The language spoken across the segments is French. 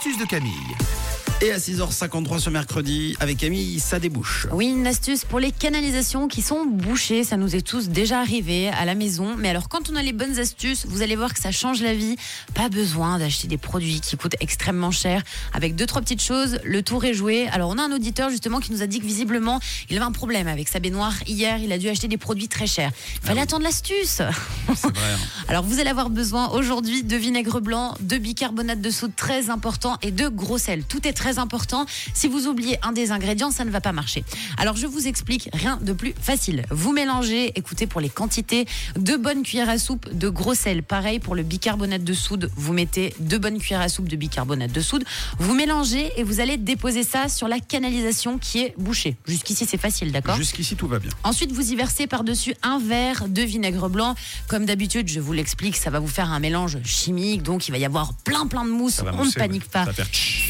l'astuce de Camille. Et à 6h53 ce mercredi, avec Camille, ça débouche. Oui, une astuce pour les canalisations qui sont bouchées. Ça nous est tous déjà arrivé à la maison. Mais alors, quand on a les bonnes astuces, vous allez voir que ça change la vie. Pas besoin d'acheter des produits qui coûtent extrêmement cher. Avec deux, trois petites choses, le tour est joué. Alors, on a un auditeur justement qui nous a dit que visiblement, il avait un problème avec sa baignoire. Hier, il a dû acheter des produits très chers. Il fallait attendre l'astuce. Vrai. hein. Alors, vous allez avoir besoin aujourd'hui de vinaigre blanc, de bicarbonate de soude très important et de gros sel. Tout est très important. Si vous oubliez un des ingrédients, ça ne va pas marcher. Alors, je vous explique rien de plus facile. Vous mélangez, écoutez, pour les quantités, deux bonnes cuillères à soupe de gros sel. Pareil pour le bicarbonate de soude, vous mettez deux bonnes cuillères à soupe de bicarbonate de soude. Vous mélangez et vous allez déposer ça sur la canalisation qui est bouchée. Jusqu'ici, c'est facile, d'accord? Jusqu'ici, tout va bien. Ensuite, vous y versez par-dessus un verre de vinaigre blanc. Comme d'habitude, je vous l'explique, ça va vous faire un mélange chimique, donc il va y avoir plein plein de mousse. On ne panique ouais. pas.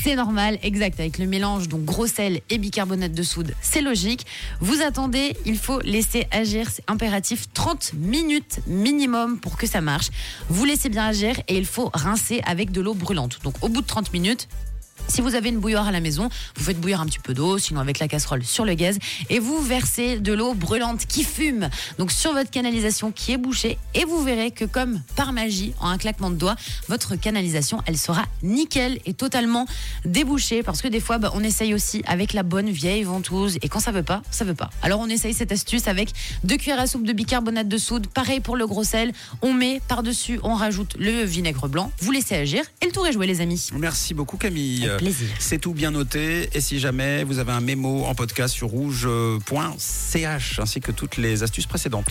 C'est normal, exact. Avec le mélange, donc gros sel et bicarbonate de soude, c'est logique. Vous attendez, il faut laisser agir, c'est impératif, 30 minutes minimum pour que ça marche. Vous laissez bien agir et il faut rincer avec de l'eau brûlante. Donc au bout de 30 minutes, si vous avez une bouilloire à la maison, vous faites bouillir un petit peu d'eau, sinon avec la casserole sur le gaz, et vous versez de l'eau brûlante qui fume, donc sur votre canalisation qui est bouchée, et vous verrez que comme par magie, en un claquement de doigts, votre canalisation, elle sera nickel et totalement débouchée, parce que des fois, bah, on essaye aussi avec la bonne vieille ventouse, et quand ça veut pas, ça veut pas. Alors on essaye cette astuce avec deux cuillères à soupe de bicarbonate de soude, pareil pour le gros sel, on met par-dessus, on rajoute le vinaigre blanc, vous laissez agir, et le tour est joué les amis. Merci beaucoup, Camille. Plaisir. C'est tout bien noté. Et si jamais vous avez un mémo en podcast sur rouge.ch ainsi que toutes les astuces précédentes.